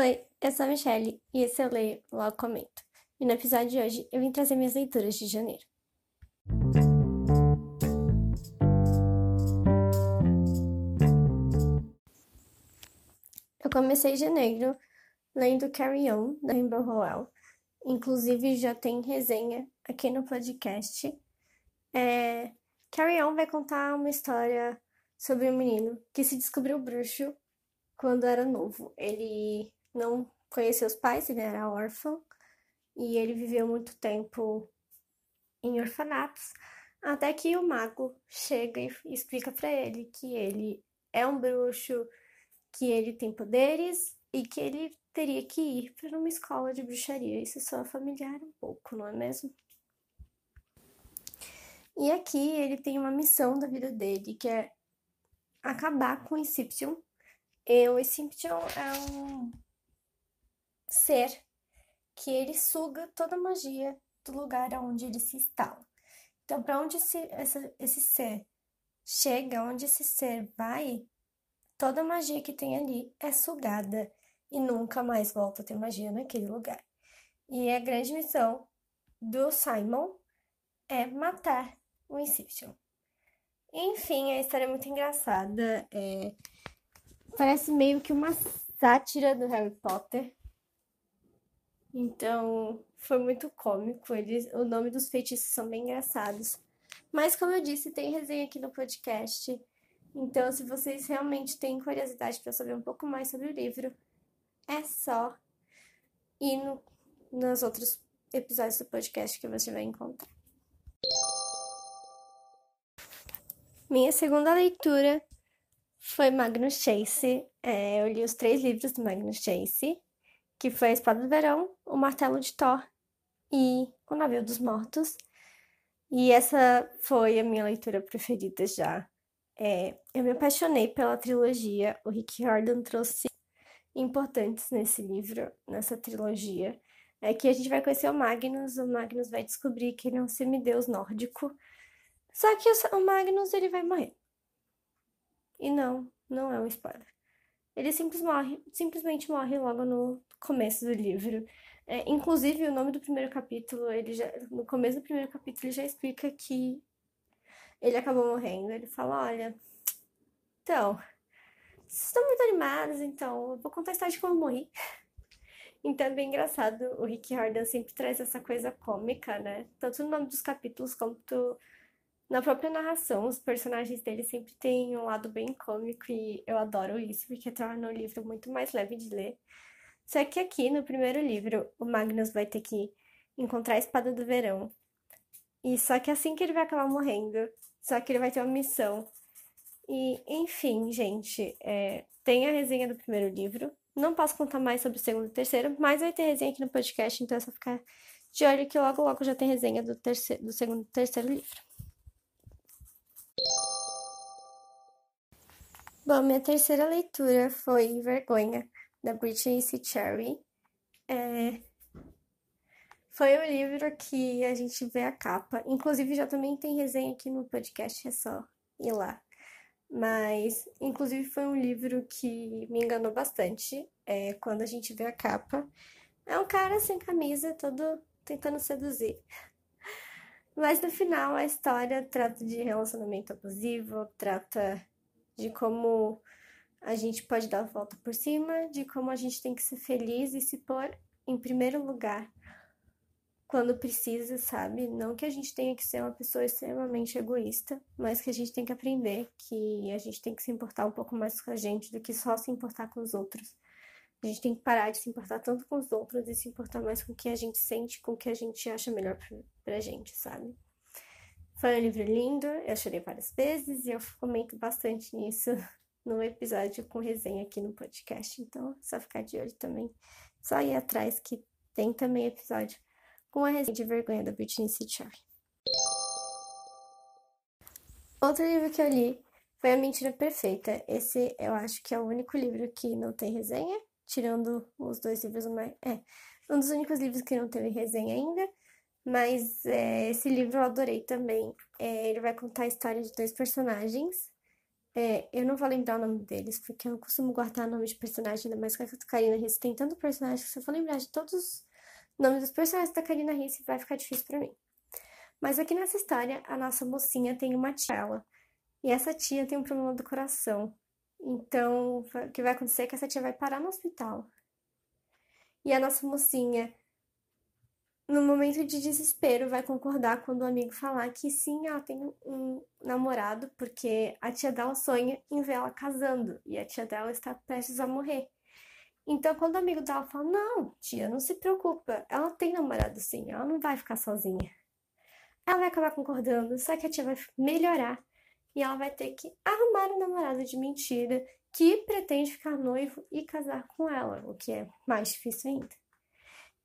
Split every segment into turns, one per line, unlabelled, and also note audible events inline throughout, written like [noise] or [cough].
Oi, eu sou a Michelle e esse eu leio, logo comento. E no episódio de hoje eu vim trazer minhas leituras de janeiro. Eu comecei janeiro lendo Carry On, da Rainbow Rowell. Inclusive já tem resenha aqui no podcast. É... Carry On vai contar uma história sobre um menino que se descobriu bruxo quando era novo. Ele não conheceu os pais, ele era órfão e ele viveu muito tempo em orfanatos, até que o mago chega e explica para ele que ele é um bruxo, que ele tem poderes e que ele teria que ir para uma escola de bruxaria. Isso só familiar um pouco, não é mesmo? E aqui ele tem uma missão da vida dele, que é acabar com o Inception. E o Inception é um ser que ele suga toda a magia do lugar onde ele se instala. Então, para onde esse, essa, esse ser chega, onde esse ser vai, toda a magia que tem ali é sugada e nunca mais volta a ter magia naquele lugar. E a grande missão do Simon é matar o Inception. Enfim, a história é muito engraçada. É... Parece meio que uma sátira do Harry Potter. Então, foi muito cômico. Eles, o nome dos feitiços são bem engraçados. Mas, como eu disse, tem resenha aqui no podcast. Então, se vocês realmente têm curiosidade para saber um pouco mais sobre o livro, é só ir no, nos outros episódios do podcast que você vai encontrar. Minha segunda leitura foi Magnus Chase. É, eu li os três livros do Magnus Chase, que foi A Espada do Verão, O Martelo de Thor e O Navio dos Mortos. E essa foi a minha leitura preferida já. É, eu me apaixonei pela trilogia. O Rick Riordan trouxe importantes nesse livro, nessa trilogia. É que a gente vai conhecer o Magnus, o Magnus vai descobrir que ele é um semideus nórdico só que o Magnus ele vai morrer. E não, não é um spoiler. Ele simples morre, simplesmente morre logo no começo do livro. É, inclusive, o nome do primeiro capítulo, ele já, no começo do primeiro capítulo, ele já explica que ele acabou morrendo. Ele fala: Olha, então, vocês estão muito animados, então eu vou contar a história de como eu morri. [laughs] Então é bem engraçado. O Rick Riordan sempre traz essa coisa cômica, né? Tanto no nome dos capítulos quanto na própria narração, os personagens dele sempre têm um lado bem cômico e eu adoro isso, porque torna o livro muito mais leve de ler. Só que aqui no primeiro livro, o Magnus vai ter que encontrar a espada do verão. E só que assim que ele vai acabar morrendo, só que ele vai ter uma missão. E, enfim, gente, é, tem a resenha do primeiro livro. Não posso contar mais sobre o segundo e terceiro, mas vai ter resenha aqui no podcast, então é só ficar de olho que logo logo já tem resenha do, terceiro, do segundo e terceiro livro. Bom, minha terceira leitura foi Vergonha, da Britney C. Cherry. É... Foi o livro que a gente vê a capa. Inclusive, já também tem resenha aqui no podcast, é só ir lá. Mas, inclusive, foi um livro que me enganou bastante é, quando a gente vê a capa. É um cara sem camisa, todo tentando seduzir. Mas no final a história trata de relacionamento abusivo, trata de como a gente pode dar a volta por cima, de como a gente tem que ser feliz e se pôr em primeiro lugar quando precisa, sabe? Não que a gente tenha que ser uma pessoa extremamente egoísta, mas que a gente tem que aprender que a gente tem que se importar um pouco mais com a gente do que só se importar com os outros. A gente tem que parar de se importar tanto com os outros e se importar mais com o que a gente sente, com o que a gente acha melhor pra, gente, sabe? Foi um livro lindo, eu chorei várias vezes e eu comento bastante nisso [laughs] no episódio com resenha aqui no podcast. Então, é só ficar de olho também. Só ir atrás que tem também episódio com a resenha de vergonha da Britney Cherry. Outro livro que eu li foi A Mentira Perfeita. Esse eu acho que é o único livro que não tem resenha, tirando os dois livros mais. É, um dos únicos livros que não teve resenha ainda. Mas é, esse livro eu adorei também. É, ele vai contar a história de dois personagens É, eu não vou lembrar o nome deles, porque eu não costumo guardar nome de personagem, ainda mais que a Karina Risse tem tanto personagem que se eu for lembrar de todos os nomes dos personagens da Karina Risse, vai ficar difícil para mim. Mas aqui nessa história, a nossa mocinha tem uma tia, e essa tia tem um problema do coração. Então, o que vai acontecer é que essa tia vai parar no hospital. E a nossa mocinha no momento de desespero, vai concordar quando o amigo falar que sim, ela tem um namorado, porque a tia dela sonha em ver ela casando e a tia dela está prestes a morrer. Então, quando o amigo dela fala: Não, tia, não se preocupa, ela tem namorado sim, ela não vai ficar sozinha. Ela vai acabar concordando, só que a tia vai melhorar e ela vai ter que arrumar um namorado de mentira que pretende ficar noivo e casar com ela, o que é mais difícil ainda.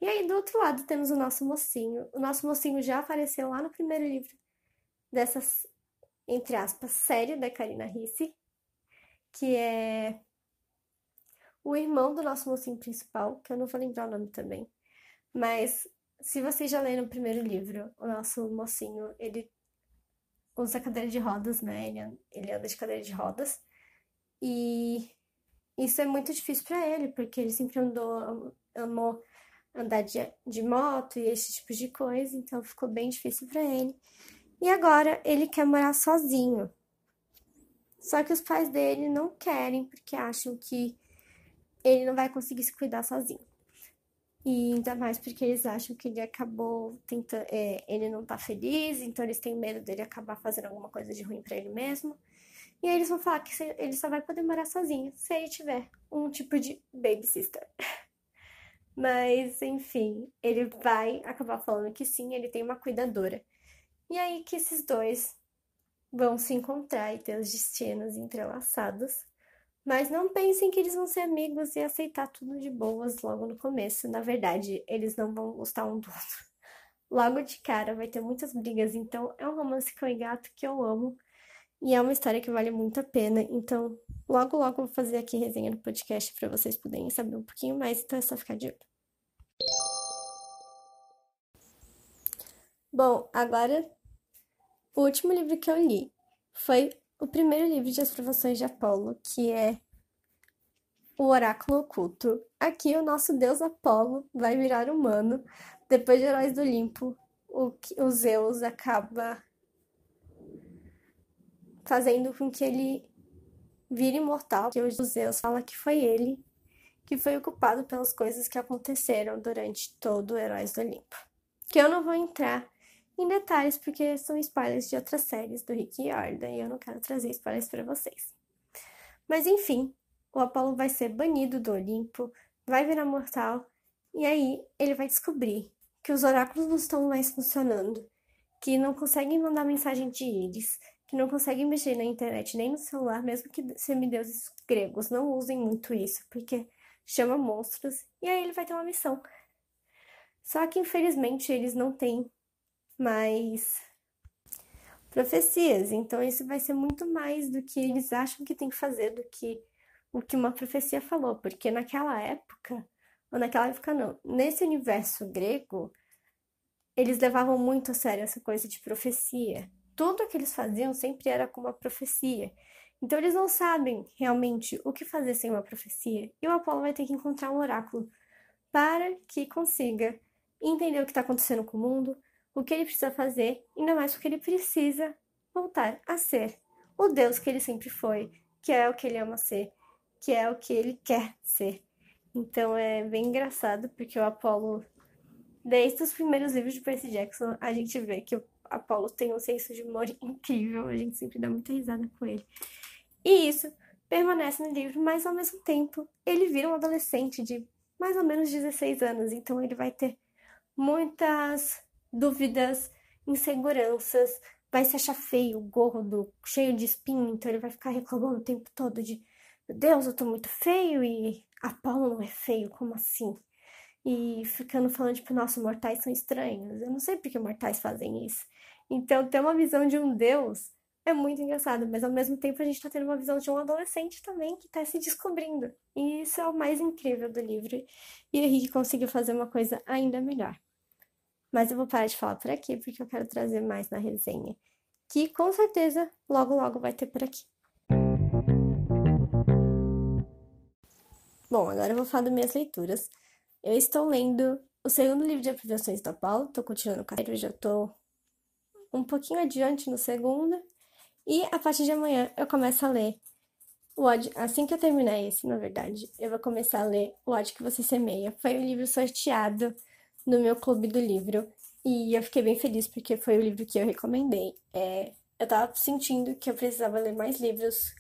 E aí, do outro lado, temos o nosso mocinho. O nosso mocinho já apareceu lá no primeiro livro dessa, entre aspas, série da Karina Risse, que é o irmão do nosso mocinho principal, que eu não vou lembrar o nome também. Mas se vocês já leram o primeiro livro, o nosso mocinho, ele usa cadeira de rodas, né? Ele, ele anda de cadeira de rodas. E isso é muito difícil para ele, porque ele sempre andou, amou andar de, de moto e esse tipo de coisa, então ficou bem difícil para ele. E agora ele quer morar sozinho. Só que os pais dele não querem, porque acham que ele não vai conseguir se cuidar sozinho. E ainda mais porque eles acham que ele acabou tentando. É, ele não tá feliz, então eles têm medo dele acabar fazendo alguma coisa de ruim para ele mesmo. E aí eles vão falar que ele só vai poder morar sozinho se ele tiver um tipo de babysitter. [laughs] Mas, enfim, ele vai acabar falando que sim, ele tem uma cuidadora. E aí que esses dois vão se encontrar e ter os destinos entrelaçados. Mas não pensem que eles vão ser amigos e aceitar tudo de boas logo no começo. Na verdade, eles não vão gostar um do outro. [laughs] Logo de cara vai ter muitas brigas, então é um romance com gato que eu amo. E é uma história que vale muito a pena. Então, logo, logo vou fazer aqui resenha no podcast para vocês poderem saber um pouquinho mais. Então é só ficar de olho. Bom, agora o último livro que eu li foi o primeiro livro de As Provações de Apolo, que é O Oráculo Oculto. Aqui o nosso deus Apolo vai virar humano. Depois de Heróis do Olimpo, o, o Zeus acaba fazendo com que ele vire imortal, que o Zeus fala que foi ele que foi o culpado pelas coisas que aconteceram durante todo o Heróis do Olimpo. Que eu não vou entrar em detalhes porque são spoilers de outras séries do Rick Jordan e eu não quero trazer spoilers para vocês. Mas enfim, o Apolo vai ser banido do Olimpo, vai virar mortal e aí ele vai descobrir que os oráculos não estão mais funcionando, que não conseguem mandar mensagem de íris, que não conseguem mexer na internet nem no celular, mesmo que semideuses gregos não usem muito isso, porque chama monstros, e aí ele vai ter uma missão. Só que infelizmente eles não têm mais profecias, então isso vai ser muito mais do que eles acham que tem que fazer do que o que uma profecia falou, porque naquela época, ou naquela época não, nesse universo grego, eles levavam muito a sério essa coisa de profecia tudo que eles faziam sempre era com uma profecia. Então eles não sabem realmente o que fazer sem uma profecia. E o Apolo vai ter que encontrar um oráculo para que consiga entender o que está acontecendo com o mundo, o que ele precisa fazer, ainda mais porque ele precisa voltar a ser o Deus que ele sempre foi, que é o que ele ama ser, que é o que ele quer ser. Então é bem engraçado porque o Apolo, desde os primeiros livros de Percy Jackson, a gente vê que o Apolo tem um senso de humor [laughs] incrível, a gente sempre dá muita risada com ele. E isso permanece no livro, mas ao mesmo tempo ele vira um adolescente de mais ou menos 16 anos, então ele vai ter muitas dúvidas, inseguranças, vai se achar feio, gordo, cheio de espinho, então ele vai ficar reclamando o tempo todo de meu Deus, eu tô muito feio e Apolo não é feio, como assim? e ficando falando, tipo, nossa, mortais são estranhos. Eu não sei porque mortais fazem isso. Então, ter uma visão de um Deus é muito engraçado, mas ao mesmo tempo a gente está tendo uma visão de um adolescente também que está se descobrindo. E isso é o mais incrível do livro. E o Henrique conseguiu fazer uma coisa ainda melhor. Mas eu vou parar de falar por aqui, porque eu quero trazer mais na resenha, que com certeza logo logo vai ter por aqui. Bom, agora eu vou falar das minhas leituras. Eu estou lendo o segundo livro de Aprovações da Paula, estou continuando o carreiro, já estou um pouquinho adiante no segundo. E a partir de amanhã eu começo a ler o ódio. Assim que eu terminar esse, na verdade, eu vou começar a ler O ódio que você semeia. Foi o livro sorteado no meu clube do livro. E eu fiquei bem feliz porque foi o livro que eu recomendei. É, eu tava sentindo que eu precisava ler mais livros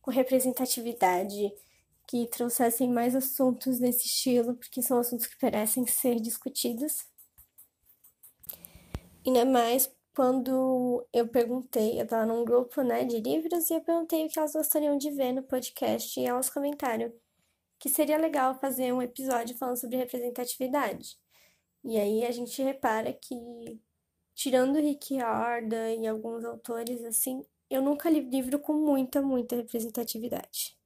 com representatividade, que trouxessem mais assuntos desse estilo, porque são assuntos que parecem ser discutidos. Ainda mais quando eu perguntei, eu tava num grupo, né, de livros, e eu perguntei o que elas gostariam de ver no podcast, e elas comentaram que seria legal fazer um episódio falando sobre representatividade. E aí a gente repara que, tirando Rick Riordan e alguns autores assim, eu nunca li livro com muita, muita representatividade.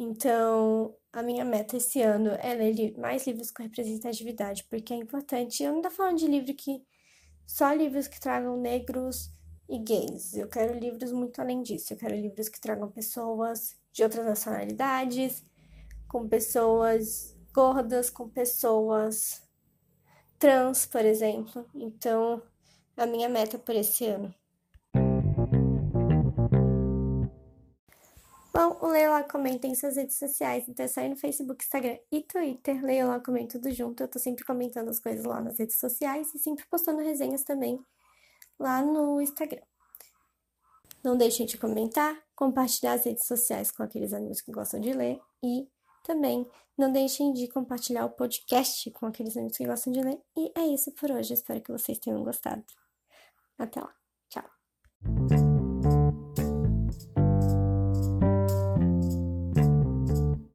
Então, a minha meta esse ano é ler mais livros com representatividade, porque é importante. Eu não tô falando de livro que. só livros que tragam negros e gays. Eu quero livros muito além disso. Eu quero livros que tragam pessoas de outras nacionalidades, com pessoas gordas com pessoas trans, por exemplo. Então, a minha meta por esse ano. Bom, o Leia Lá Comenta em suas redes sociais, então é só ir no Facebook, Instagram e Twitter. Leia Lá Comenta tudo junto. Eu tô sempre comentando as coisas lá nas redes sociais e sempre postando resenhas também lá no Instagram. Não deixem de comentar, compartilhar as redes sociais com aqueles amigos que gostam de ler e também não deixem de compartilhar o podcast com aqueles amigos que gostam de ler. E é isso por hoje. Espero que vocês tenham gostado. Até lá. Tchau.